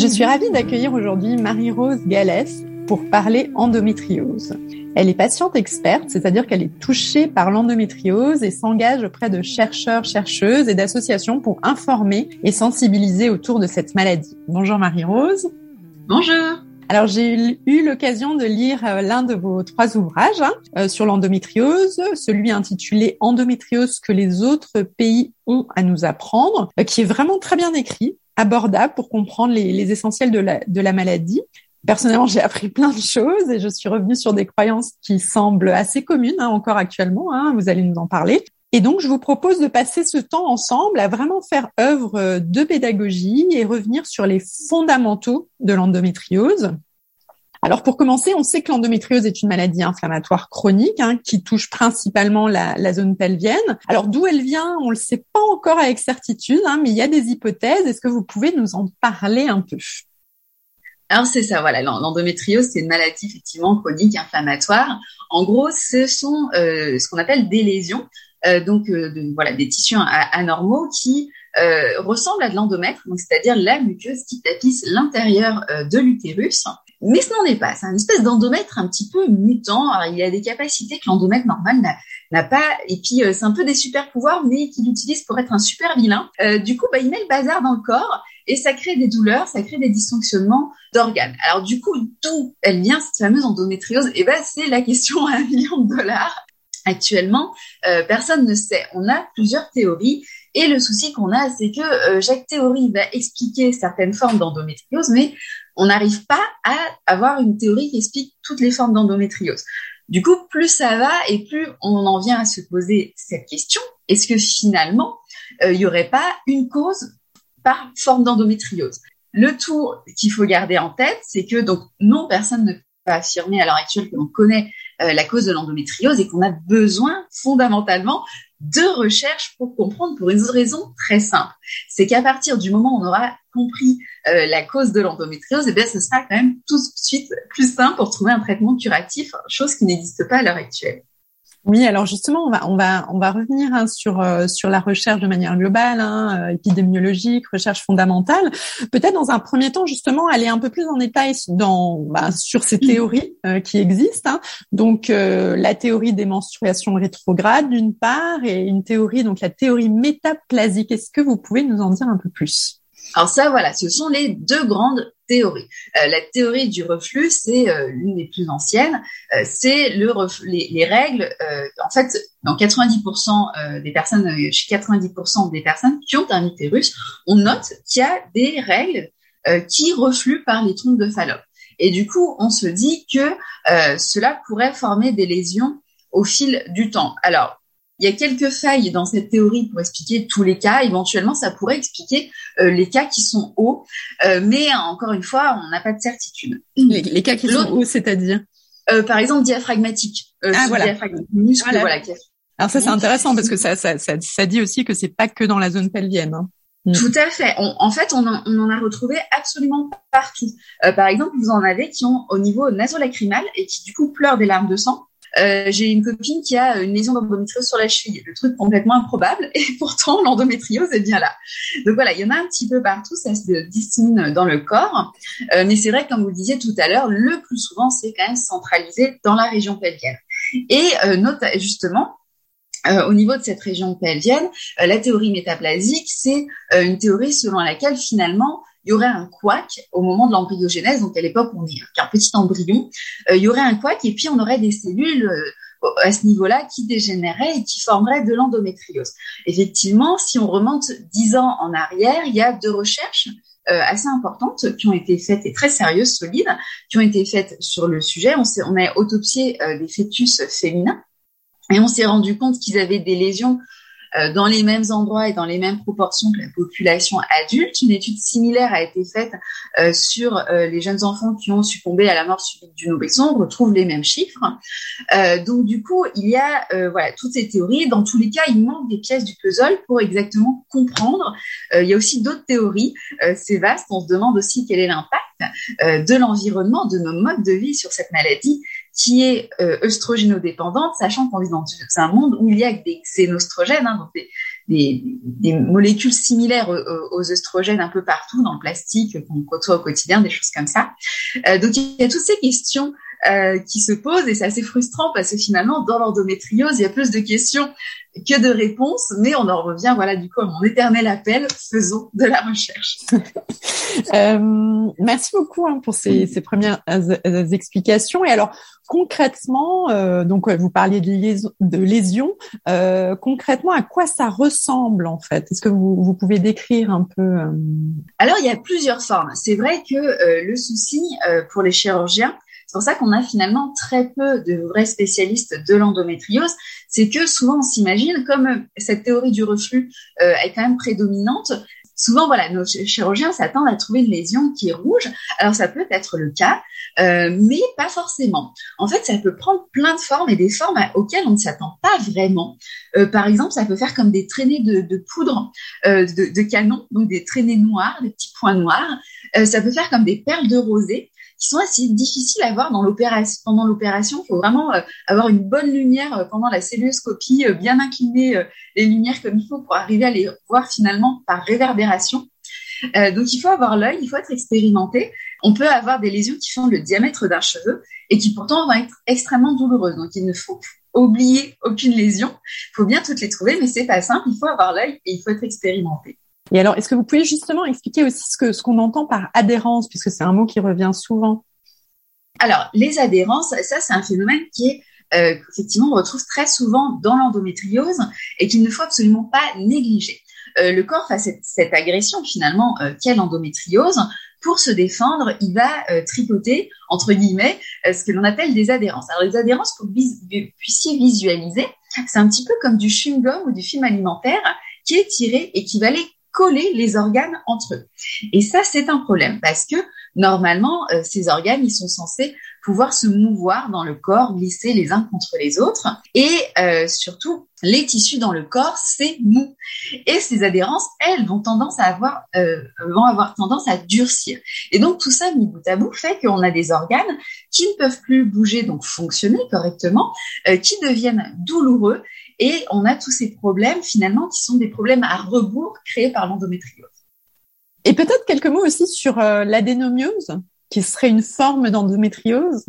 Je suis ravie d'accueillir aujourd'hui Marie-Rose Gallès pour parler endométriose. Elle est patiente experte, c'est-à-dire qu'elle est touchée par l'endométriose et s'engage auprès de chercheurs, chercheuses et d'associations pour informer et sensibiliser autour de cette maladie. Bonjour Marie-Rose. Bonjour. Alors j'ai eu l'occasion de lire euh, l'un de vos trois ouvrages hein, euh, sur l'endométriose, celui intitulé Endométriose que les autres pays ont à nous apprendre, euh, qui est vraiment très bien écrit abordable pour comprendre les, les essentiels de la, de la maladie. Personnellement, j'ai appris plein de choses et je suis revenue sur des croyances qui semblent assez communes hein, encore actuellement. Hein, vous allez nous en parler. Et donc, je vous propose de passer ce temps ensemble à vraiment faire œuvre de pédagogie et revenir sur les fondamentaux de l'endométriose. Alors pour commencer, on sait que l'endométriose est une maladie inflammatoire chronique hein, qui touche principalement la, zone pelvienne. Alors d'où elle vient, on le sait pas encore avec certitude, hein, mais il y a des hypothèses. Est-ce que vous pouvez nous en parler un peu? Alors c'est ça, voilà, l'endométriose, c'est une maladie effectivement chronique inflammatoire. En gros, ce sont euh, ce qu'on appelle des lésions, euh, donc euh, voilà, des tissus anormaux qui euh, ressemblent à de l'endomètre, c'est-à-dire la muqueuse qui tapisse l'intérieur euh, de l'utérus mais ce n'en est pas. C'est un espèce d'endomètre un petit peu mutant. Alors, il a des capacités que l'endomètre normal n'a pas. Et puis, euh, c'est un peu des super pouvoirs, mais qu'il utilise pour être un super vilain. Euh, du coup, bah, il met le bazar dans le corps et ça crée des douleurs, ça crée des dysfonctionnements d'organes. Alors, du coup, d'où elle vient, cette fameuse endométriose? Eh ben, c'est la question à un million de dollars. Actuellement, euh, personne ne sait. On a plusieurs théories. Et le souci qu'on a, c'est que euh, chaque théorie va expliquer certaines formes d'endométriose, mais on n'arrive pas à avoir une théorie qui explique toutes les formes d'endométriose. Du coup, plus ça va et plus on en vient à se poser cette question est-ce que finalement, euh, il n'y aurait pas une cause par forme d'endométriose? Le tout qu'il faut garder en tête, c'est que donc non, personne ne peut affirmer à l'heure actuelle que l'on connaît euh, la cause de l'endométriose et qu'on a besoin fondamentalement de recherche pour comprendre pour une raison très simple. C'est qu'à partir du moment où on aura compris euh, la cause de l'endométriose, eh bien, ce sera quand même tout de suite plus simple pour trouver un traitement curatif, chose qui n'existe pas à l'heure actuelle. Oui, alors justement, on va on va on va revenir hein, sur euh, sur la recherche de manière globale, hein, euh, épidémiologique, recherche fondamentale. Peut-être dans un premier temps, justement, aller un peu plus en détail dans bah, sur ces théories euh, qui existent. Hein. Donc la théorie des menstruations rétrogrades d'une part, et une théorie donc la théorie métaplasique. Est-ce que vous pouvez nous en dire un peu plus? Alors ça, voilà, ce sont les deux grandes théories. Euh, la théorie du reflux, c'est euh, l'une des plus anciennes. Euh, c'est le les, les, règles. en fait, dans 90% des personnes, chez 90% des personnes qui ont un utérus, on note qu'il y a des règles qui refluent par les trompes de Fallope. Et du coup, on se dit que cela pourrait former des lésions au fil du temps. Alors, il y a quelques failles dans cette théorie pour expliquer tous les cas. Éventuellement, ça pourrait expliquer euh, les cas qui sont hauts, euh, mais encore une fois, on n'a pas de certitude. Les, cas qui sont hauts, c'est-à-dire euh, Par exemple, diaphragmatique. ah voilà. Muscle, voilà. Alors ça, c'est intéressant parce que ça, ça, ça, ça, dit aussi que c'est pas que dans la zone pelvienne. Hein. Mm. Tout à fait. en fait, on en, on en, a retrouvé absolument partout. par exemple, vous en avez qui ont au niveau nasolacrymal et qui du coup pleurent des larmes de sang. Euh, j'ai une copine qui a une lésion d'endométriose sur la cheville, le truc complètement improbable, et pourtant l'endométriose est bien là. Donc voilà, il y en a un petit peu partout, ça se dissimule dans le corps, euh, mais c'est vrai, comme vous le disiez tout à l'heure, le plus souvent c'est quand même centralisé dans la région pelvienne. Et euh, justement, au niveau de cette région pelvienne, la théorie métaplasique, c'est une théorie selon laquelle finalement il y aurait un couac au moment de l'embryogénèse, donc à l'époque on est qu'un petit embryon, il y aurait un couac et puis on aurait des cellules à ce niveau-là qui dégénérait et qui formerait de l'endométriose. Effectivement, si on remonte dix ans en arrière, il y a deux recherches euh, assez importantes qui ont été faites et très sérieuses, solides, qui ont été faites sur le sujet. On, on a autopsié euh, des fœtus féminins et on s'est rendu compte qu'ils avaient des lésions euh, dans les mêmes endroits et dans les mêmes proportions que la population adulte. Une étude similaire a été faite euh, sur euh, les jeunes enfants qui ont succombé à la mort subite du nourrisson. On retrouve les mêmes chiffres. donc du coup, il y a voilà toutes ces théories. Dans tous les cas, il manque des pièces du puzzle pour exactement comprendre. il y a aussi d'autres théories. C'est vaste. On se demande aussi quel est l'impact de l'environnement, de nos modes de vie sur cette maladie qui est euh, œstrogénodépendante, sachant qu'on vit dans un monde où il y a des xénostrogènes, hein, donc des, molécules similaires aux, œstrogènes un peu partout dans le plastique qu'on côtoie au quotidien, des choses comme ça. Euh, donc il y a toutes ces questions euh, qui se posent et c'est assez frustrant parce que finalement dans l'endométriose il y a plus de questions que de réponses, mais on en revient voilà du coup à mon éternel appel, faisons de la recherche. euh, merci beaucoup hein, pour ces, ces premières euh, explications. Et alors concrètement, euh, donc vous parliez de, lésions, de lésions euh, concrètement à quoi ça ressemble en fait? Est-ce que vous, vous, pouvez décrire un peu euh? Alors il y a plusieurs formes. C'est vrai que euh, le souci pour les chirurgiens, c'est pour ça qu'on a finalement très peu de vrais spécialistes de l'endométriose. C'est que souvent on s'imagine, comme cette théorie du reflux euh, est quand même prédominante, souvent voilà nos chirurgiens s'attendent à trouver une lésion qui est rouge. Alors ça peut être le cas, euh, mais pas forcément. En fait, ça peut prendre plein de formes et des formes auxquelles on ne s'attend pas vraiment. Euh, par exemple, ça peut faire comme des traînées de, de poudre euh, de, de, canon, donc des traînées noires, des petits points noirs. Euh, ça peut faire comme des perles de rosée qui sont assez difficiles à voir dans l'opération. Pendant l'opération, il faut vraiment euh, avoir une bonne lumière euh, pendant la celluloscopie, euh, bien incliner les lumières comme il faut pour arriver à les voir finalement par réverbération. donc il faut avoir l'œil, il faut être expérimenté. On peut avoir des lésions qui font le diamètre d'un cheveu et qui pourtant vont être extrêmement douloureuses. Donc il ne faut oublier aucune lésion. Il faut bien toutes les trouver, mais c'est pas simple. Il faut avoir l'œil et il faut être expérimenté. Et alors, est-ce que vous pouvez justement expliquer aussi ce que ce qu'on entend par adhérence, puisque c'est un mot qui revient souvent? Alors, les adhérences, ça, c'est un phénomène qui est euh, effectivement on retrouve très souvent dans l'endométriose et qu'il ne faut absolument pas négliger. Euh, le corps face à cette, cette agression finalement euh, qu'est l'endométriose. Pour se défendre, il va euh, tripoter entre guillemets euh, ce que l'on appelle des adhérences. Alors les adhérences, pour que vous puissiez visualiser, c'est un petit peu comme du chewing-gum ou du film alimentaire qui est tiré et qui va aller coller les organes entre eux. Et ça, c'est un problème parce que normalement, euh, ces organes, ils sont censés pouvoir se mouvoir dans le corps, glisser les uns contre les autres. Et euh, surtout, les tissus dans le corps, c'est mou. Et ces adhérences, elles, vont tendance à avoir, euh, vont avoir tendance à durcir. Et donc tout ça, mis bout à bout, fait qu'on a des organes qui ne peuvent plus bouger, donc fonctionner correctement, euh, qui deviennent douloureux et on a tous ces problèmes finalement qui sont des problèmes à rebours créés par l'endométriose. Et peut-être quelques mots aussi sur euh, l'adénomiose, qui serait une forme d'endométriose?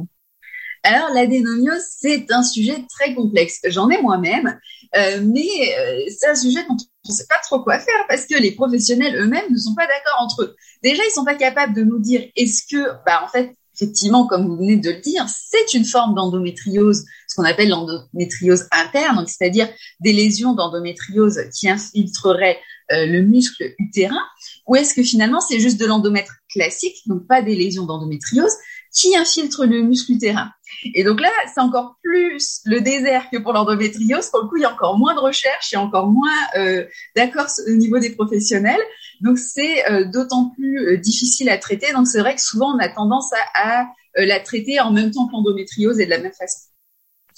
Alors l'adénomiose, c'est un sujet très complexe. J'en ai moi-même, euh, mais euh, c'est un sujet dont on ne sait pas trop quoi faire parce que les professionnels eux-mêmes ne sont pas d'accord entre eux. Déjà, ils sont pas capables de nous dire est-ce que, bah en fait, effectivement, comme vous venez de le dire, c'est une forme d'endométriose, ce qu'on appelle l'endométriose interne, c'est-à-dire des lésions d'endométriose qui infiltreraient euh, le muscle utérin, ou est-ce que finalement c'est juste de l'endomètre classique, donc pas des lésions d'endométriose, qui infiltrent le muscle utérin Et donc là, c'est encore plus le désert que pour l'endométriose. Pour le coup, il y a encore moins de recherche, il y a encore moins euh, d'accords au niveau des professionnels. Donc c'est euh, d'autant plus euh, difficile à traiter. Donc c'est vrai que souvent on a tendance à, euh, la traiter en même temps que l'endométriose et de la même façon.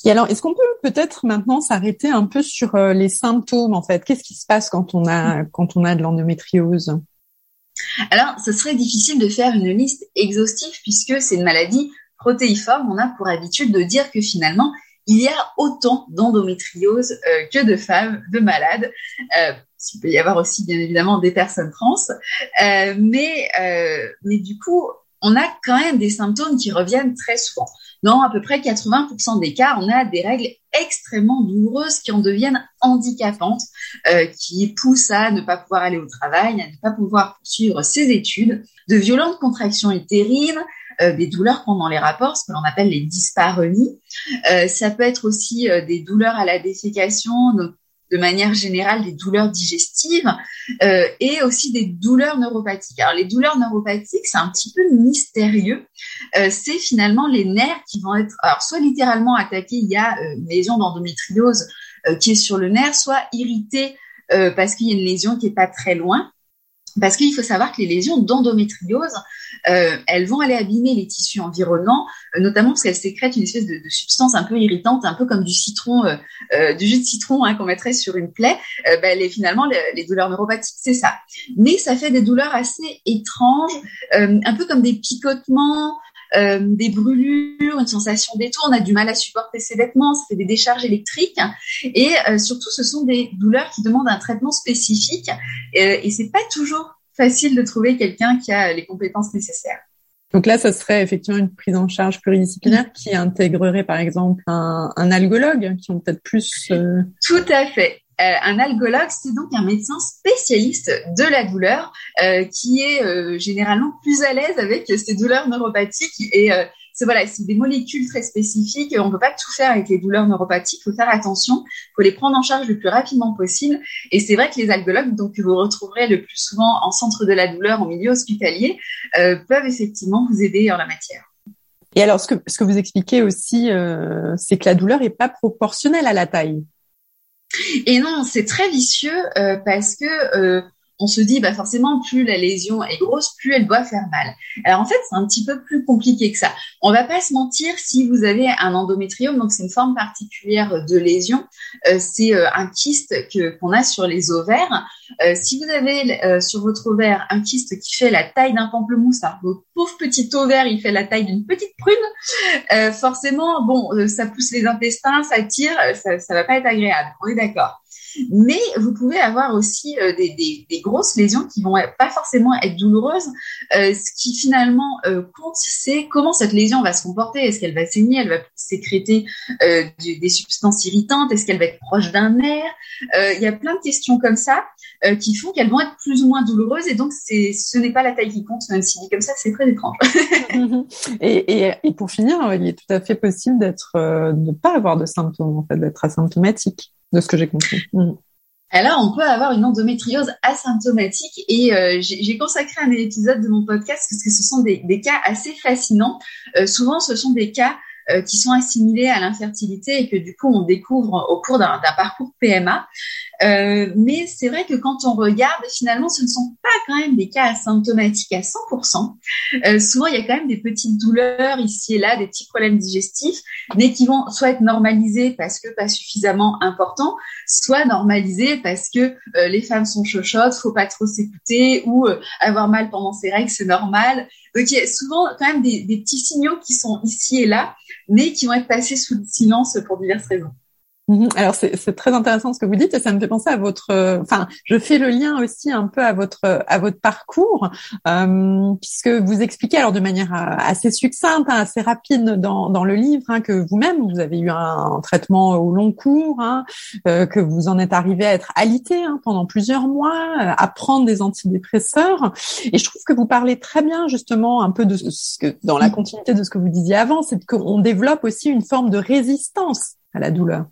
Et alors, est-ce qu'on peut peut-être maintenant s'arrêter un peu sur les symptômes en fait? Qu'est-ce qui se passe quand on a quand on a de l'endométriose? Alors, ce serait difficile de faire une liste exhaustive puisque c'est une maladie protéiforme. On a pour habitude de dire que finalement, il y a autant d'endométriose euh, que de femmes, de malades. Euh, il peut y avoir aussi bien évidemment des personnes trans, euh, mais mais du coup on a quand même des symptômes qui reviennent très souvent. Dans à peu près 80% des cas, on a des règles extrêmement douloureuses qui en deviennent handicapantes, euh, qui poussent à ne pas pouvoir aller au travail, à ne pas pouvoir poursuivre ses études, de violentes contractions utérines, euh, des douleurs pendant les rapports, ce que l'on appelle les dyspareunies. Euh, ça peut être aussi euh, des douleurs à la défécation, de manière générale des douleurs digestives euh, et aussi des douleurs neuropathiques. Alors les douleurs neuropathiques, c'est un petit peu mystérieux. Euh, c'est finalement les nerfs qui vont être soit littéralement attaqués, il y a euh, une lésion d'endométriose qui est sur le nerf, soit irrité parce qu'il y a une lésion qui est pas très loin. Parce qu'il faut savoir que les lésions d'endométriose, euh, elles vont aller abîmer les tissus environnants, euh, notamment parce qu'elles sécrètent une espèce de, de, substance un peu irritante, un peu comme du citron, euh, euh du jus de citron hein, qu'on mettrait sur une plaie. Ben, les, finalement, les, les, douleurs neuropathiques, c'est ça. Mais ça fait des douleurs assez étranges, un peu comme des picotements, euh, des brûlures, une sensation d'étau, on a du mal à supporter ses vêtements, ça fait des décharges électriques et euh, surtout ce sont des douleurs qui demandent un traitement spécifique euh, et c'est pas toujours facile de trouver quelqu'un qui a les compétences nécessaires. Donc là, ça serait effectivement une prise en charge pluridisciplinaire qui intégrerait par exemple un, un algologue, qui ont peut-être plus. Euh... Tout à fait. Euh, un algologue, c'est donc un médecin spécialiste de la douleur euh, qui est euh, généralement plus à l'aise avec ces douleurs neuropathiques et c'est voilà, c'est des molécules très spécifiques. On ne peut pas tout faire avec les douleurs neuropathiques. Il faut faire attention. Il faut les prendre en charge le plus rapidement possible. Et c'est vrai que les algologues, donc que vous retrouverez le plus souvent en centre de la douleur, en milieu hospitalier, peuvent effectivement vous aider en la matière. Et alors, ce que, vous expliquez aussi, c'est que la douleur n'est pas proportionnelle à la taille. Et non, c'est très vicieux euh, parce que euh, on se dit bah forcément plus la lésion est grosse, plus elle doit faire mal. Alors en fait, c'est un petit peu plus compliqué que ça. On va pas se mentir, si vous avez un endométriome, donc c'est une forme particulière de lésion, euh, c'est euh, un kyste que qu'on a sur les ovaires. Euh, si vous avez euh, sur votre ovaire un kyste qui fait la taille d'un pamplemousse, alors votre pauvre petit ovaire, il fait la taille d'une petite prune, forcément, bon, ça pousse les intestins, ça tire, ça, ça va pas être agréable. On est d'accord. Mais vous pouvez avoir aussi euh, des, grosses lésions qui vont pas forcément être douloureuses. Euh, ce qui finalement euh, compte, c'est comment cette lésion va se comporter. Est-ce qu'elle va saigner Elle va sécréter des substances irritantes? Est-ce qu'elle va être proche d'un nerf? Il y a plein de questions comme ça qui font qu'elles vont être plus ou moins douloureuses. Et donc, c'est, ce n'est pas la taille qui compte, même si dit comme ça, c'est très étrange. et, et, et, pour finir, il est tout à fait possible d'être, de ne pas avoir de symptômes, en fait, d'être asymptomatique de ce que j'ai compris. Mm. Alors, on peut avoir une endométriose asymptomatique et euh, j'ai consacré un épisode de mon podcast parce que ce sont des, des cas assez fascinants. Euh, souvent, ce sont des cas euh, qui sont assimilés à l'infertilité et que du coup on découvre au cours d'un parcours PMA. Euh, mais c'est vrai que quand on regarde, finalement, ce ne sont pas quand même des cas asymptomatiques à 100%. Euh, souvent, il y a quand même des petites douleurs ici et là, des petits problèmes digestifs, mais qui vont soit être normalisés parce que pas suffisamment importants, soit normalisés parce que euh, les femmes sont chochottes, faut pas trop s'écouter ou euh, avoir mal pendant ses règles, c'est normal. Donc il y a souvent quand même des, des petits signaux qui sont ici et là, mais qui vont être passés sous le silence pour diverses raisons. Mhm. Alors c'est très intéressant ce que vous dites et ça me fait penser à votre, euh, enfin je fais le lien aussi un peu à votre à votre parcours euh, puisque vous expliquez alors de manière euh, assez succincte, hein, assez rapide dans, dans le livre hein, que vous-même vous avez eu un, traitement au long cours, hein, que vous en êtes arrivé à être alité pendant plusieurs mois, à prendre des antidépresseurs et je trouve que vous parlez très bien justement un peu de ce que dans la continuité de ce que vous disiez avant, c'est qu'on développe aussi une forme de résistance à la douleur.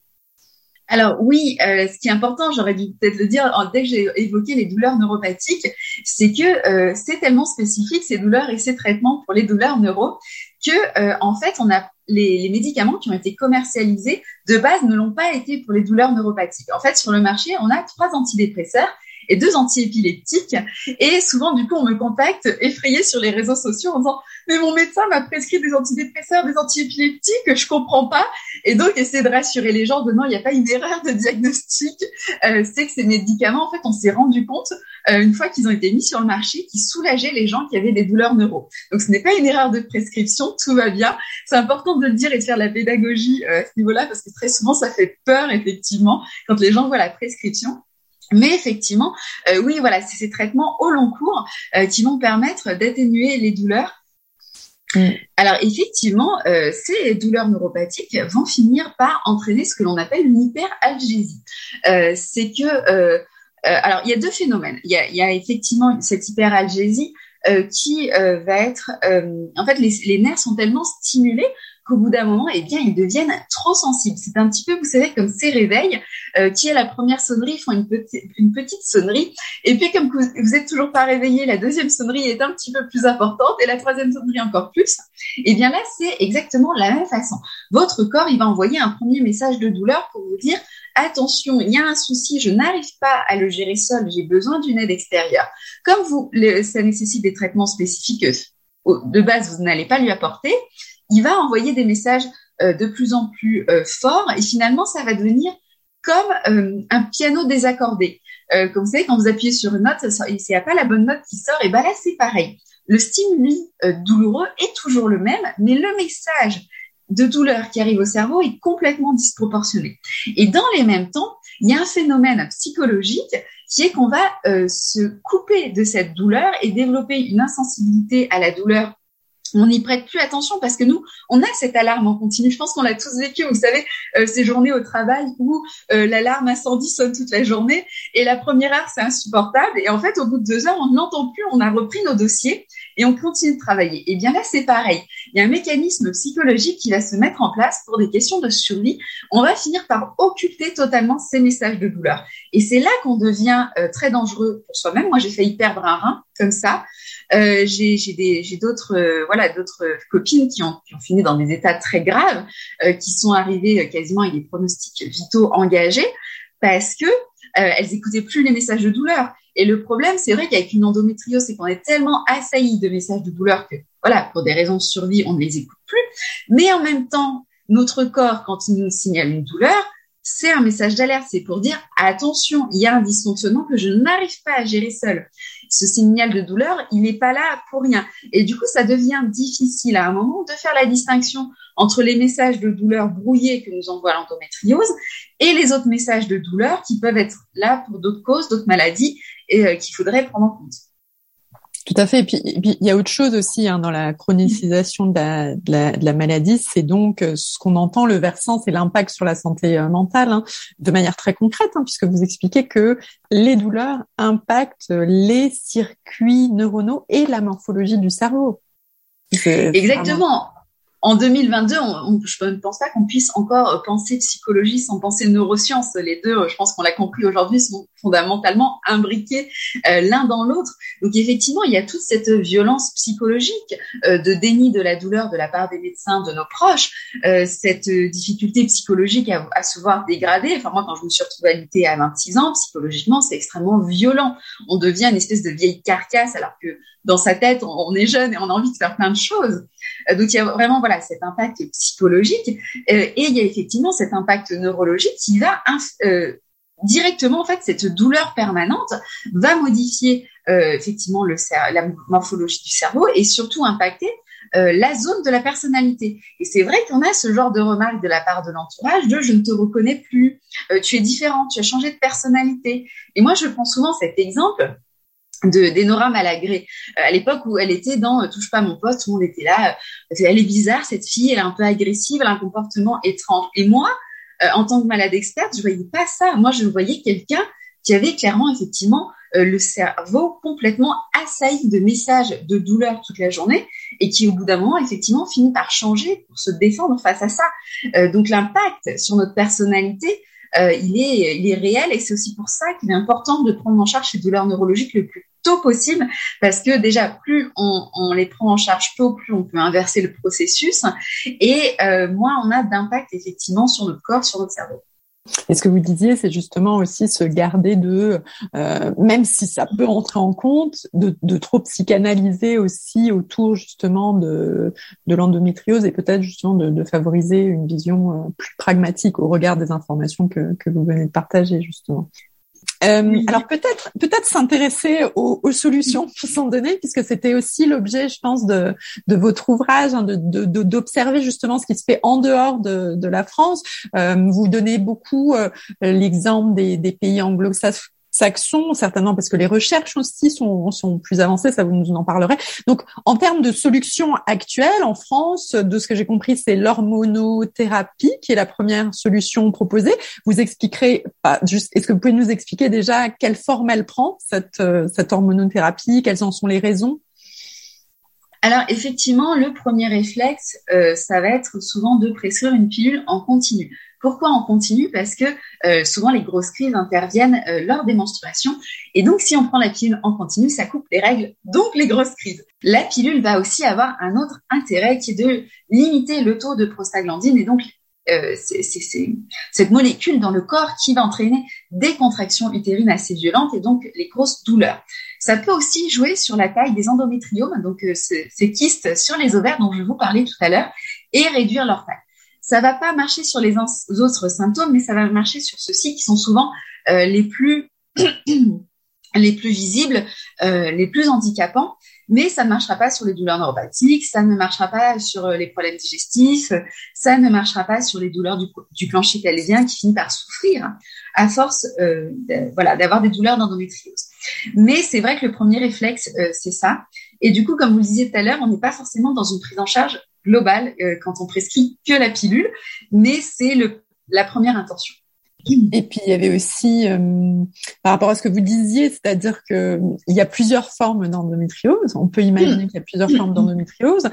Alors oui, euh, ce qui est important, j'aurais dû peut-être le dire dès que j'ai évoqué les douleurs neuropathiques, c'est que euh, c'est tellement spécifique ces douleurs et ces traitements pour les douleurs neuro que euh, en fait on a les, les, médicaments qui ont été commercialisés de base ne l'ont pas été pour les douleurs neuropathiques. En fait, sur le marché, on a trois antidépresseurs et deux antiépileptiques. Et souvent, du coup, on me contacte effrayé sur les réseaux sociaux en disant mais mon médecin m'a prescrit des antidépresseurs, des antiépileptiques que je comprends pas. Et donc, essayer de rassurer les gens de non, il n'y a pas une erreur de diagnostic. Euh, c'est que ces médicaments, en fait, on s'est rendu compte euh, une fois qu'ils ont été mis sur le marché, qu'ils soulageaient les gens qui avaient des douleurs neuro. Donc, ce n'est pas une erreur de prescription, tout va bien. C'est important de le dire et de faire la pédagogie euh, à ce niveau-là parce que très souvent, ça fait peur, effectivement, quand les gens voient la prescription. Mais effectivement, euh, oui, voilà, c'est ces traitements au long cours euh, qui vont permettre d'atténuer les douleurs Mm. Alors effectivement, euh, ces douleurs neuropathiques vont finir par entraîner ce que l'on appelle une hyperalgésie. Euh, c'est que, euh, alors il y a deux phénomènes. Il y a, il y a effectivement cette hyperalgésie qui va être, en fait, les, les nerfs sont tellement stimulés qu'au bout d'un moment, eh bien, ils deviennent trop sensibles. C'est un petit peu, vous savez, comme ces réveils, euh, qui est la première sonnerie, font une, petite, une petite sonnerie, et puis comme vous, vous êtes toujours pas réveillé, la deuxième sonnerie est un petit peu plus importante, et la troisième sonnerie encore plus. Eh bien là, c'est exactement la même façon. Votre corps, il va envoyer un premier message de douleur pour vous dire attention, il y a un souci, je n'arrive pas à le gérer seul, j'ai besoin d'une aide extérieure. Comme vous, ça nécessite des traitements spécifiques de base, vous n'allez pas lui apporter il va envoyer des messages euh, de plus en plus euh, forts et finalement, ça va devenir comme euh, un piano désaccordé. comme vous savez, quand vous appuyez sur une note, s'il n'y a pas la bonne note qui sort, et ben là, c'est pareil. Le stimuli douloureux est toujours le même, mais le message de douleur qui arrive au cerveau est complètement disproportionné. Et dans les mêmes temps, il y a un phénomène psychologique qui est qu'on va se couper de cette douleur et développer une insensibilité à la douleur on n'y prête plus attention parce que nous, on a cette alarme en continu. Je pense qu'on l'a tous vécu, vous savez, euh, ces journées au travail où euh, l'alarme incendie sonne toute la journée et la première heure, c'est insupportable. Et en fait, au bout de deux heures, on ne l'entend plus, on a repris nos dossiers et on continue de travailler. Et bien là, c'est pareil. Il y a un mécanisme psychologique qui va se mettre en place pour des questions de survie. On va finir par occulter totalement ces messages de douleur. Et c'est là qu'on devient euh, très dangereux pour soi-même. Moi, j'ai failli perdre un rein comme ça. Euh, j'ai d'autres euh, voilà d'autres copines qui ont, qui ont fini dans des états très graves, euh, qui sont arrivées quasiment avec des pronostics vitaux engagés parce que elles écoutaient plus les messages de douleur. Et le problème, c'est vrai qu'avec une endométriose, c'est qu'on est tellement assailli de messages de douleur que voilà, pour des raisons de survie, on ne les écoute plus. Mais en même temps, notre corps, quand il nous signale une douleur, c'est un message d'alerte, c'est pour dire attention, il y a un dysfonctionnement que je n'arrive pas à gérer seul. Ce signal de douleur, il n'est pas là pour rien. Et du coup, ça devient difficile à un moment de faire la distinction entre les messages de douleur brouillés que nous envoie l'endométriose et les autres messages de douleur qui peuvent être là pour d'autres causes, d'autres maladies et euh, qu'il faudrait prendre en compte. Tout à fait. Et puis, il y a autre chose aussi hein, dans la chronicisation de la, maladie, c'est donc euh, ce qu'on entend le versant, c'est l'impact sur la santé euh, mentale, hein, de manière très concrète, hein, puisque vous expliquez que les douleurs impactent les circuits neuronaux et la morphologie du cerveau. Exactement en 2022, on, je ne pense pas qu'on puisse encore euh, penser psychologie sans penser neurosciences. Les deux, euh, je pense qu'on l'a compris aujourd'hui, sont fondamentalement imbriqués euh, l'un dans l'autre. Donc effectivement, il y a toute cette violence psychologique de déni de la douleur de la part des médecins, de nos proches, cette difficulté psychologique à, se voir dégradée. Enfin moi, quand je me suis retrouvée alitée à 26 ans, psychologiquement, c'est extrêmement violent. On devient une espèce de vieille carcasse alors que dans sa tête, on, est jeune et on a envie de faire plein de choses. Donc il y a vraiment voilà cet impact psychologique euh, et il y a effectivement cet impact neurologique qui va euh, directement en fait cette douleur permanente va modifier effectivement le la morphologie du cerveau et surtout impacter la zone de la personnalité. Et c'est vrai qu'on a ce genre de remarques de la part de l'entourage de je ne te reconnais plus, tu es différent, tu as changé de personnalité. Et moi je prends souvent cet exemple de d'Enora Malagré euh, à l'époque où elle était dans euh, touche pas mon poste tout le monde était là euh, elle est bizarre cette fille elle est un peu agressive elle a un comportement étrange. Et moi en tant que malade experte je voyais pas ça. Moi je voyais quelqu'un qui avait clairement effectivement le cerveau complètement assailli de messages de douleur toute la journée et qui au bout d'un moment effectivement finit par changer pour se défendre face à ça. Donc l'impact sur notre personnalité il est il est réel et c'est aussi pour ça qu'il est important de prendre en charge ces douleurs neurologiques le plus tôt possible parce que déjà plus on, les prend en charge tôt, plus on peut inverser le processus et euh, moins on a d'impact effectivement sur notre corps, sur notre cerveau. Et ce que vous disiez, c'est justement aussi se garder de, euh, même si ça peut entrer en compte, de, trop psychanalyser aussi autour justement de, de l'endométriose et peut-être justement de, favoriser une vision euh, plus pragmatique au regard des informations que, que vous venez de partager justement. Euh, alors peut-être peut-être s'intéresser aux, aux, solutions qui sont données, puisque c'était aussi l'objet, je pense, de, de votre ouvrage, hein, de d'observer de, justement ce qui se fait en dehors de, de la France. Euh, vous donnez beaucoup euh, l'exemple des, des pays anglo-saxons saxon, certainement parce que les recherches aussi sont, sont plus avancées, ça vous nous en parlerez. Donc, en termes de solutions actuelles en France, de ce que j'ai compris, c'est l'hormonothérapie qui est la première solution proposée. Vous expliquerez, juste, est-ce que vous pouvez nous expliquer déjà quelle forme elle prend cette, euh, cette hormonothérapie, quelles en sont les raisons? Alors effectivement, le premier réflexe, euh, ça va être souvent de prescrire une pilule en continu. Pourquoi en continu Parce que euh, souvent les grosses crises interviennent euh, lors des menstruations. Et donc si on prend la pilule en continu, ça coupe les règles, donc les grosses crises. La pilule va aussi avoir un autre intérêt qui est de limiter le taux de prostaglandine et donc euh, c'est cette molécule dans le corps qui va entraîner des contractions utérines assez violentes et donc les grosses douleurs. Ça peut aussi jouer sur la taille des endométriomes, donc euh, ces kystes sur les ovaires dont je vous parlais tout à l'heure, et réduire leur taille. Ça va pas marcher sur les autres symptômes, mais ça va marcher sur ceux-ci qui sont souvent euh, les plus les plus visibles, euh, les plus handicapants, mais ça ne marchera pas sur les douleurs neuropathiques, ça ne marchera pas sur les problèmes digestifs, ça ne marchera pas sur les douleurs du, du plancher pelvien qui finit par souffrir à force euh, voilà d'avoir des douleurs d'endométriose. Mais c'est vrai que le premier réflexe, euh, c'est ça. Et du coup, comme vous le disiez tout à l'heure, on n'est pas forcément dans une prise en charge globale euh, quand on prescrit que la pilule, mais c'est la première intention. Et puis il y avait aussi, euh, par rapport à ce que vous disiez, c'est-à-dire que il y a plusieurs formes d'endométriose. On peut imaginer qu'il y a plusieurs formes d'endométriose,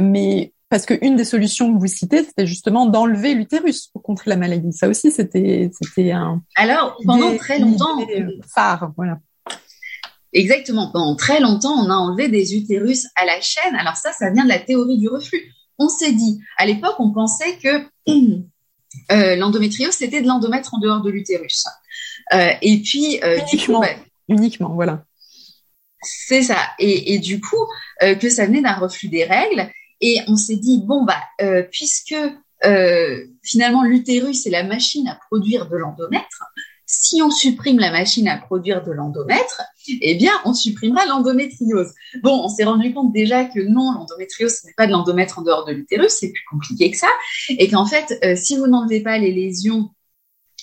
mais parce qu'une des solutions que vous citez, c'était justement d'enlever l'utérus pour contrer la maladie. Ça aussi, c'était c'était un. Alors pendant très longtemps, phare, voilà. Exactement. Pendant très longtemps, on a enlevé des utérus à la chaîne. Alors ça, ça vient de la théorie du reflux. On s'est dit, à l'époque, on pensait que euh, l'endométriose, c'était de l'endomètre en dehors de l'utérus. Euh, et puis, euh, uniquement, du coup, uniquement, voilà. C'est ça. Et, et, du coup, euh, que ça venait d'un reflux des règles. Et on s'est dit, bon, bah, euh, puisque finalement l'utérus est la machine à produire de l'endomètre, si on supprime la machine à produire de l'endomètre, eh bien, on supprimera l'endométriose. Bon, on s'est rendu compte déjà que non, l'endométriose, ce n'est pas de l'endomètre en dehors de l'utérus, c'est plus compliqué que ça, et qu'en fait, euh, si vous n'enlevez pas les lésions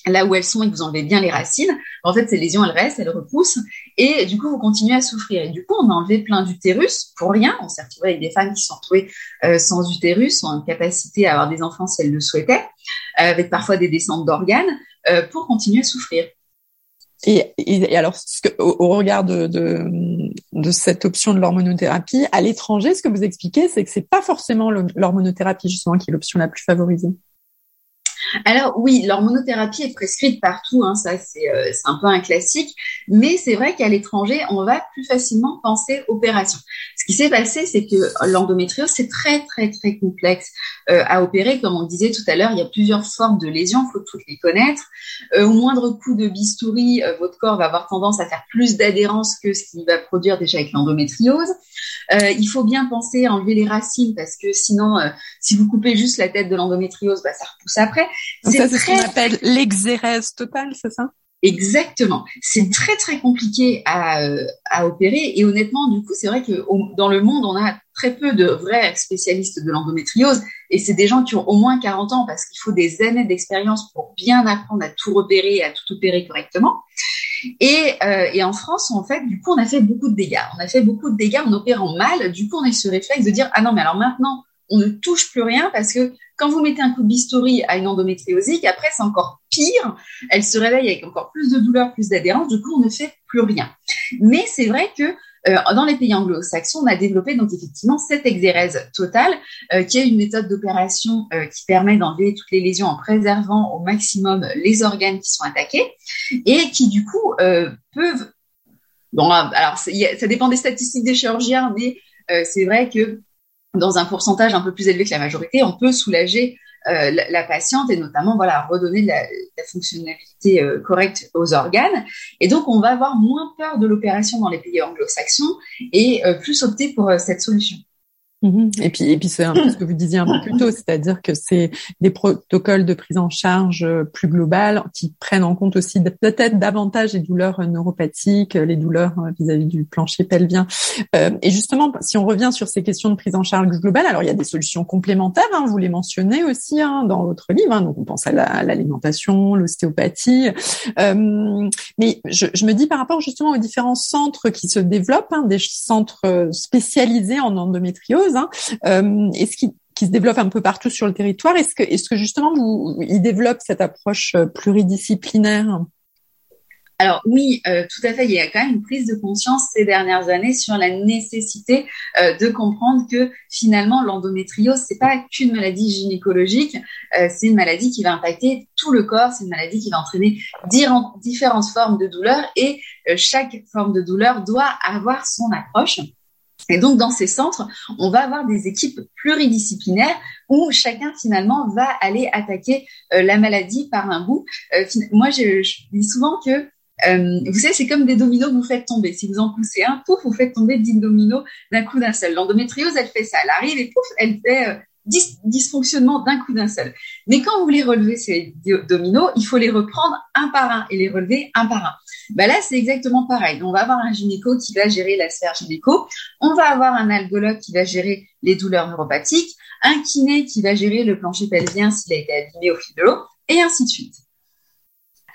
là où elles sont et que vous enlevez bien les racines, en fait, ces lésions, elles restent, elles repoussent, et du coup, vous continuez à souffrir. Et du coup, on a enlevé plein d'utérus pour rien. On s'est retrouvé avec des femmes qui sont retrouvées euh, sans utérus, sans capacité à avoir des enfants si elles le souhaitaient, euh, avec parfois des descentes d'organes. Pour continuer à souffrir. Et, et, alors, ce que, au, regard de, de, de, cette option de l'hormonothérapie, à l'étranger, ce que vous expliquez, c'est que c'est pas forcément l'hormonothérapie justement qui est l'option la plus favorisée. Alors oui, l'hormonothérapie est prescrite partout, hein, ça euh, c'est un peu un classique, mais c'est vrai qu'à l'étranger, on va plus facilement penser opération. Ce qui s'est passé, c'est que l'endométriose, c'est très très très complexe euh, à opérer. Comme on disait tout à l'heure, il y a plusieurs formes de lésions, il faut toutes les connaître. Euh, au moindre coup de bistouri, votre corps va avoir tendance à faire plus d'adhérence que ce qu'il va produire déjà avec l'endométriose. il faut bien penser à enlever les racines parce que sinon, si vous coupez juste la tête de l'endométriose, bah, ça repousse après. C'est c'est ce qu'on appelle l'exérèse totale, c'est ça? Exactement. C'est très très compliqué à, euh, à opérer et honnêtement, du coup, c'est vrai que dans le monde, on a très peu de vrais spécialistes de l'endométriose et c'est des gens qui ont au moins 40 ans parce qu'il faut des années d'expérience pour bien apprendre à tout repérer et à tout opérer correctement. Et, euh, et en France, en fait, du coup, on a fait beaucoup de dégâts. On a fait beaucoup de dégâts en opérant mal. Du coup, on a eu ce réflexe de dire ah non mais alors maintenant on ne touche plus rien parce que quand vous mettez un coup de bistouri à une endométriosique, après c'est encore pire. Elle se réveille avec encore plus de douleur, plus d'adhérence. Du coup, on ne fait plus rien. Mais c'est vrai que euh, dans les pays anglo-saxons, on a développé donc effectivement cette exérèse totale, euh, qui est une méthode d'opération euh, qui permet d'enlever toutes les lésions en préservant au maximum les organes qui sont attaqués et qui du coup peuvent Bon, alors ça dépend des statistiques des chirurgiens, mais c'est vrai que dans un pourcentage un peu plus élevé que la majorité, on peut soulager euh, la, patiente et notamment voilà redonner la, la fonctionnalité euh, correcte aux organes. Et donc on va avoir moins peur de l'opération dans les pays anglo-saxons et euh, plus opter pour cette solution. Mhm. Et puis, et puis c'est un peu ce que vous disiez un peu plus tôt, c'est-à-dire que c'est des protocoles de prise en charge euh, plus globales qui prennent en compte aussi peut-être davantage les douleurs neuropathiques, les douleurs euh, vis-à-vis du plancher pelvien. Euh, et justement, si on revient sur ces questions de prise en charge globale, alors il y a des solutions complémentaires, hein, vous les mentionnez aussi hein, dans votre livre. Hein, donc on pense à l'alimentation, l'ostéopathie. Euh, mais je, me dis par rapport justement aux différents centres qui se développent, des centres spécialisés en endométriose Hein. Euh, est-ce qui se développe un peu partout sur le territoire? Est-ce que, justement, vous, il développe cette approche euh, pluridisciplinaire? Alors oui, euh, tout à fait. Il y a quand même une prise de conscience ces dernières années sur la nécessité de comprendre que finalement l'endométriose c'est pas qu'une maladie gynécologique, c'est une maladie qui va impacter tout le corps, c'est une maladie qui va entraîner différentes formes de douleur et chaque forme de douleur doit avoir son approche. Et donc, dans ces centres, on va avoir des équipes pluridisciplinaires où chacun, finalement, va aller attaquer euh, la maladie par un bout. Euh, moi, je, dis souvent que, euh, vous savez, c'est comme des dominos que vous faites tomber. Si vous en poussez un, pouf, vous faites tomber dix dominos d'un coup d'un seul. L'endométriose, elle fait ça. Elle arrive et pouf, elle fait dysfonctionnement d'un coup d'un seul. Mais quand vous voulez relever ces dominos, il faut les reprendre un par un et les relever un par un. Bah là, c'est exactement pareil. On va avoir un gynéco qui va gérer la sphère gynéco. On va avoir un algologue qui va gérer les douleurs neuropathiques, un kiné qui va gérer le plancher pelvien s'il a été abîmé au fil de l'eau, et ainsi de suite.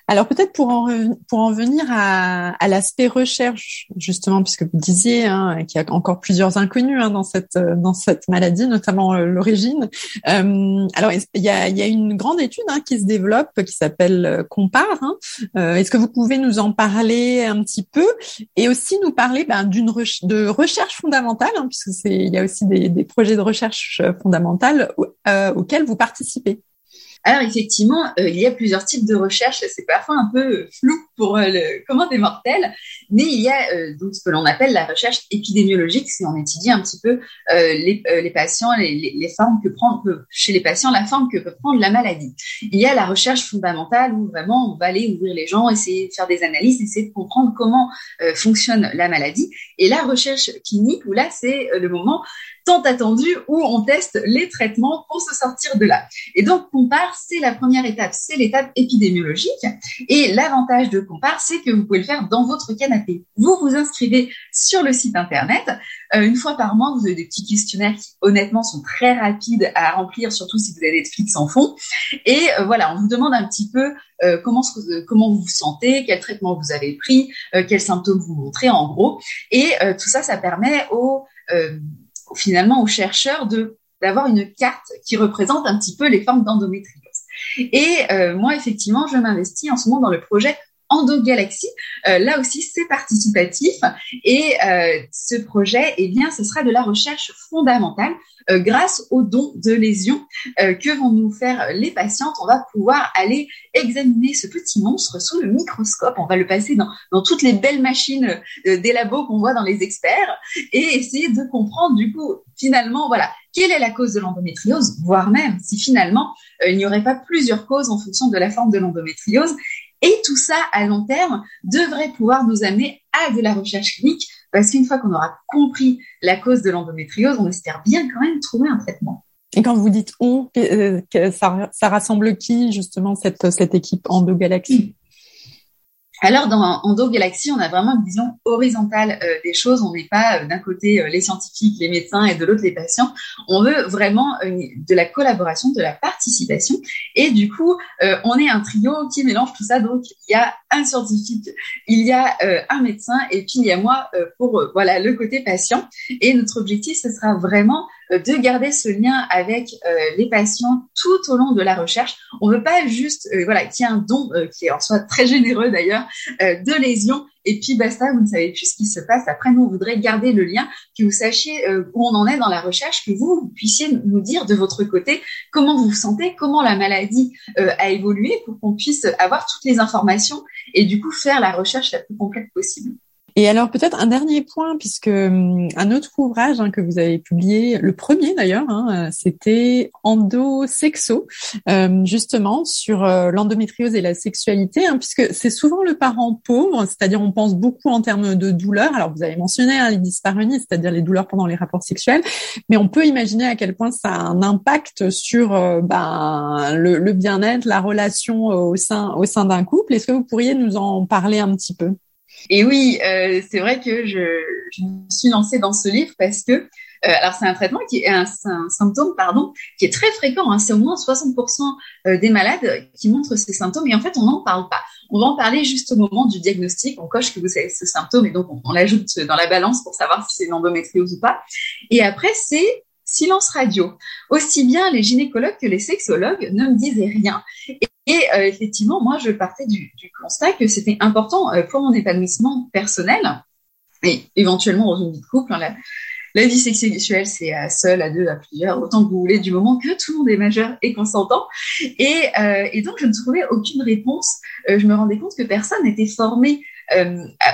Alors peut-être pour en, pour en venir à, à l'aspect recherche, justement, puisque vous disiez hein, qu'il y a encore plusieurs inconnus hein, dans cette dans cette maladie, notamment euh, l'origine. Euh, alors il y a, y a une grande étude hein, qui se développe qui s'appelle euh, Compare. Est-ce que vous pouvez nous en parler un petit peu et aussi nous parler ben, d'une de recherche fondamentale, puisque il y a aussi des projets de recherche fondamentale auxquels vous participez? Alors effectivement, euh, il y a plusieurs types de recherches. C'est parfois un peu flou pour euh, le commun des mortels, mais il y a euh, donc ce que l'on appelle la recherche épidémiologique, c'est on étudie un petit peu les, les, patients, les, les, formes que prend chez les patients, la forme que peut prendre la maladie. Il y a la recherche fondamentale où vraiment on va aller ouvrir les gens, essayer de faire des analyses, essayer de comprendre comment fonctionne la maladie. Et la recherche clinique où là c'est le moment tant attendu où on teste les traitements pour se sortir de là. Et donc, Compare, c'est la première étape, c'est l'étape épidémiologique. Et l'avantage de Compare, c'est que vous pouvez le faire dans votre canapé. Vous vous inscrivez sur le site Internet. Euh, une fois par mois, vous avez des petits questionnaires qui, honnêtement, sont très rapides à remplir, surtout si vous avez Netflix en fond. Et euh, voilà, on vous demande un petit peu euh, comment, comment vous vous sentez, quel traitement vous avez pris, quels symptômes vous montrez, en gros. Et tout ça, ça permet aux finalement aux chercheurs de d'avoir une carte qui représente un petit peu les formes d'endométriose. Et euh, moi, effectivement, je m'investis en ce moment dans le projet Endogalaxie. Euh, là aussi, c'est participatif. Et euh, ce projet, eh bien, ce sera de la recherche fondamentale. Euh, grâce aux dons de lésions que vont nous faire les patientes, on va pouvoir aller examiner ce petit monstre sous le microscope. On va le passer dans, dans toutes les belles machines des labos qu'on voit dans les experts et essayer de comprendre du coup finalement voilà quelle est la cause de l'endométriose, voire même si finalement il n'y aurait pas plusieurs causes en fonction de la forme de l'endométriose. Et tout ça, à long terme, devrait pouvoir nous amener à de la recherche clinique parce qu'une fois qu'on aura compris la cause de l'endométriose, on espère bien quand même trouver un traitement. Et quand vous dites on, euh, ça, ça rassemble qui justement cette, cette équipe endogalaxie alors, dans Endo Galaxy, on a vraiment une vision horizontale euh, des choses. On n'est pas euh, d'un côté euh, les scientifiques, les médecins et de l'autre les patients. On veut vraiment de la collaboration, de la participation. Et du coup, on est un trio qui mélange tout ça. Donc, il y a un scientifique, il y a un médecin et puis il y a moi pour voilà le côté patient. Et notre objectif, ce sera vraiment euh, de garder ce lien avec euh, les patients tout au long de la recherche. On veut pas juste euh, voilà qu'il y ait un don qui est en soi très généreux d'ailleurs de lésions et puis basta, vous ne savez plus ce qui se passe. Après, nous, on voudrait garder le lien, que vous sachiez où on en est dans la recherche, que vous, vous puissiez nous dire de votre côté comment vous vous sentez, comment la maladie a évolué pour qu'on puisse avoir toutes les informations et du coup faire la recherche la plus complète possible. Et alors peut-être un dernier point, puisque hum, un autre ouvrage hein, que vous avez publié, le premier d'ailleurs, hein, c'était Endosexo, euh, justement sur euh, l'endométriose et la sexualité, hein, puisque c'est souvent le parent pauvre, c'est-à-dire on pense beaucoup en termes de douleurs. Alors vous avez mentionné les dyspareunies, c'est-à-dire les douleurs pendant les rapports sexuels, mais on peut imaginer à quel point ça a un impact sur euh, ben, le, le bien-être, la relation au sein au sein d'un couple. Est-ce que vous pourriez nous en parler un petit peu? Et oui, euh, c'est vrai que je, je, me suis lancée dans ce livre parce que, euh, alors c'est un traitement qui est un, un, symptôme, pardon, qui est très fréquent. Hein, c'est au moins 60% euh, des malades qui montrent ces symptômes et en fait on n'en parle pas. On va en parler juste au moment du diagnostic. On coche que vous avez ce symptôme et donc on, on l'ajoute dans la balance pour savoir si c'est une endométriose ou pas. Et après c'est silence radio. Aussi bien les gynécologues que les sexologues ne me disaient rien. Et, euh, effectivement, moi, je partais du, du constat que c'était important euh, pour mon épanouissement personnel et éventuellement dans une vie de couple. Hein, la, vie sexuelle, c'est à seul, à deux, à plusieurs, autant que vous voulez, du moment que tout le monde est majeur et consentant. Et, euh, et donc, je ne trouvais aucune réponse. Euh, je me rendais compte que personne n'était formé euh,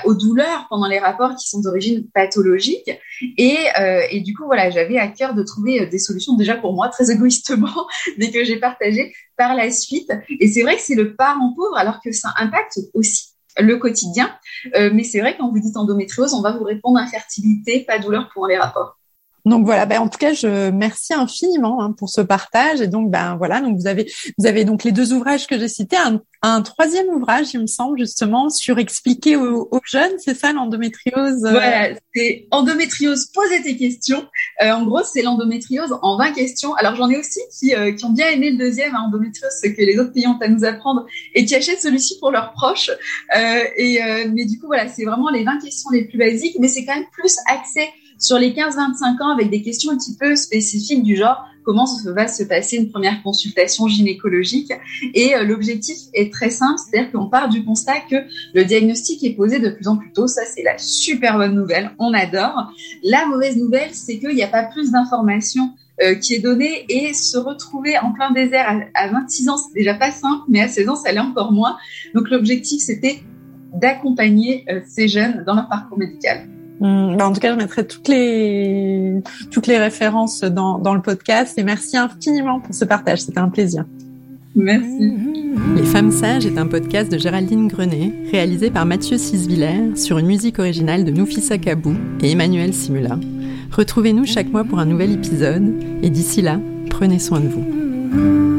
aux douleurs pendant les rapports qui sont d'origine pathologique. Et, euh, et, du coup, voilà, j'avais à cœur de trouver euh, des solutions déjà pour moi, très égoïstement, mais que j'ai partagé par la suite. Et c'est vrai que c'est le parent pauvre, alors que ça impacte aussi le quotidien. Euh, mais c'est vrai, quand vous dites endométriose, on va vous répondre infertilité, pas douleur pendant les rapports. Donc voilà, ben en tout cas, je merci infiniment hein, pour ce partage. Et donc ben voilà, donc vous avez vous avez donc les deux ouvrages que j'ai cités, un, un, troisième ouvrage, il me semble justement sur expliquer aux, aux jeunes, c'est ça l'endométriose. Euh? Voilà, c'est endométriose. Poser tes questions. Euh, en gros, c'est l'endométriose en 20 questions. Alors j'en ai aussi qui euh, qui ont bien aimé le deuxième, hein, endométriose, ce que les autres pays ont à nous apprendre et qui achètent celui-ci pour leurs proches. Euh, et mais du coup voilà, c'est vraiment les 20 questions les plus basiques, mais c'est quand même plus axé sur les 15-25 ans avec des questions un petit peu spécifiques du genre comment va se passer une première consultation gynécologique? Et euh, l'objectif est très simple, c'est-à-dire qu'on part du constat que le diagnostic est posé de plus en plus tôt. Ça, c'est la super bonne nouvelle. On adore. La mauvaise nouvelle, c'est qu'il n'y a pas plus d'informations euh, qui est donnée et se retrouver en plein désert à, à 26 ans, c'est déjà pas simple, mais à 16 ans, ça l'est encore moins. Donc l'objectif, c'était d'accompagner euh, ces jeunes dans leur parcours médical. Hum, bah, en tout cas, je mettrai toutes les toutes les références dans, dans le podcast et merci infiniment pour ce partage. C'était un plaisir. Merci. Les Femmes Sages est un podcast de Géraldine Grenet, réalisé par Mathieu Sisviller sur une musique originale de Noufissa Kabou et Emmanuel Simula. Retrouvez-nous chaque mois pour un nouvel épisode et d'ici là, prenez soin de vous.